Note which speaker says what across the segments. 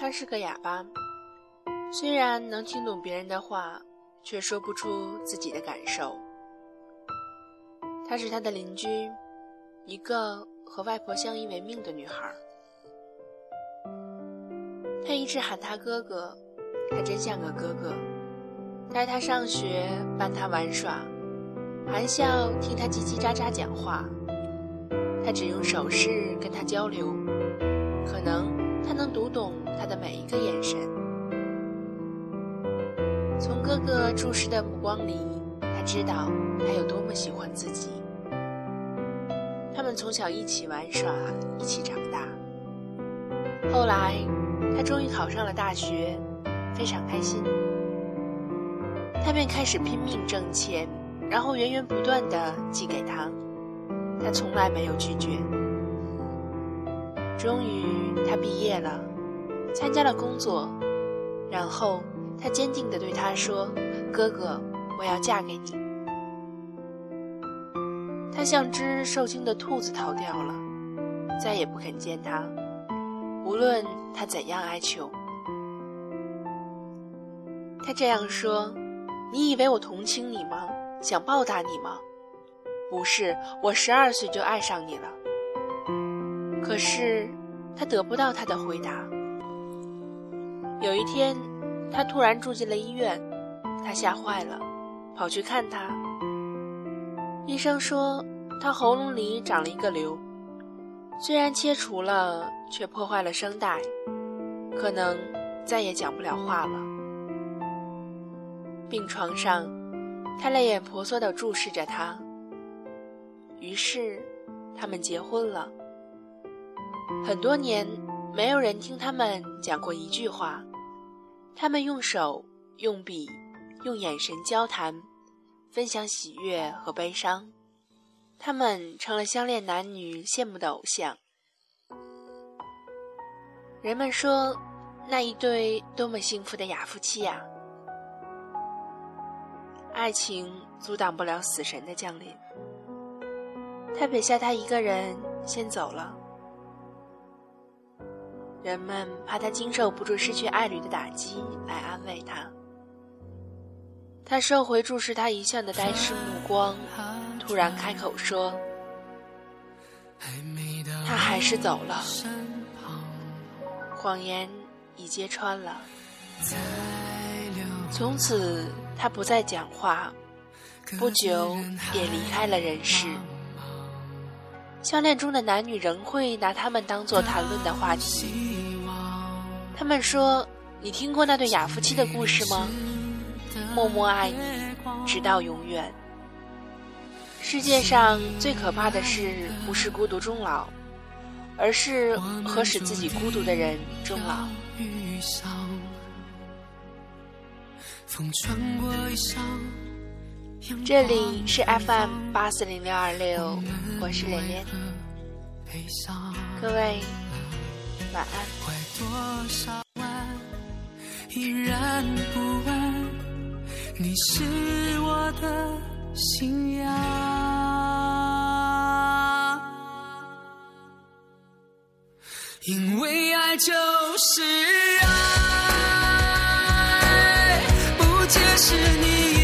Speaker 1: 他是个哑巴，虽然能听懂别人的话，却说不出自己的感受。她是他的邻居，一个和外婆相依为命的女孩。他一直喊他哥哥，他真像个哥哥，带他上学，伴他玩耍，含笑听他叽叽喳喳讲话。他只用手势跟他交流，可能能读懂他的每一个眼神。从哥哥注视的目光里，他知道他有多么喜欢自己。他们从小一起玩耍，一起长大。后来，他终于考上了大学，非常开心。他便开始拼命挣钱，然后源源不断的寄给他。他从来没有拒绝。终于，他毕业了，参加了工作，然后他坚定地对他说：“哥哥，我要嫁给你。”他像只受惊的兔子逃掉了，再也不肯见他，无论他怎样哀求。他这样说：“你以为我同情你吗？想报答你吗？”不是，我十二岁就爱上你了。可是，他得不到他的回答。有一天，他突然住进了医院，他吓坏了，跑去看他。医生说，他喉咙里长了一个瘤，虽然切除了，却破坏了声带，可能再也讲不了话了。病床上，他泪眼婆娑地注视着他。于是，他们结婚了。很多年，没有人听他们讲过一句话。他们用手、用笔、用眼神交谈，分享喜悦和悲伤。他们成了相恋男女羡慕的偶像。人们说，那一对多么幸福的哑夫妻呀！爱情阻挡不了死神的降临。他撇下他一个人先走了，人们怕他经受不住失去爱侣的打击，来安慰他。他收回注视他一向的呆滞目光，突然开口说：“他还是走了，谎言已揭穿了。从此，他不再讲话，不久也离开了人世。”相恋中的男女仍会拿他们当做谈论的话题。他们说：“你听过那对哑夫妻的故事吗？默默爱你，直到永远。”世界上最可怕的事，不是孤独终老，而是和使自己孤独的人终老。这里是 FM 八四零六二六，我是连连，各位晚安。依然不问，你是我的信仰，因为爱就是爱，不解释你。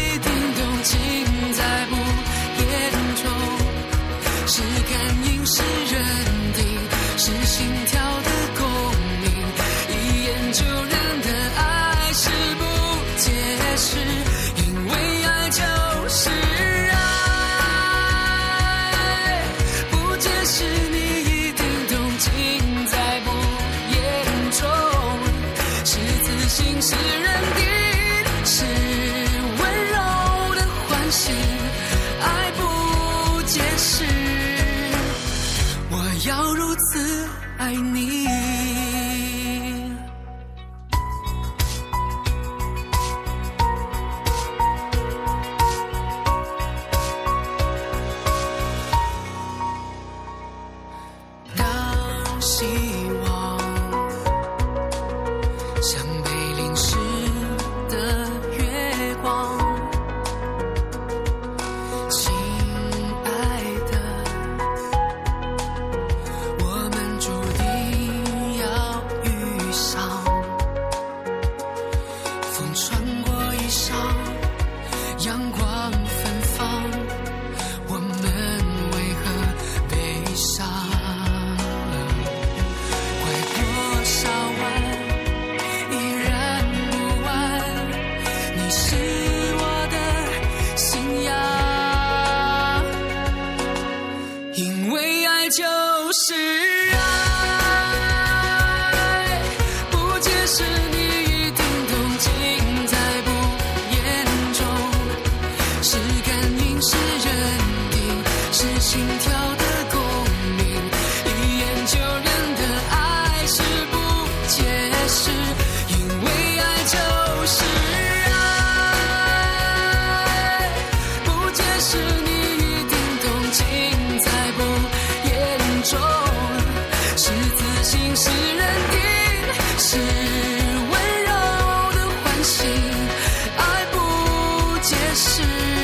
Speaker 2: 是感应是认定是心跳的爱你。当心。阳光。心在不言中，是自信，是认定，是温柔的欢喜，爱不解释。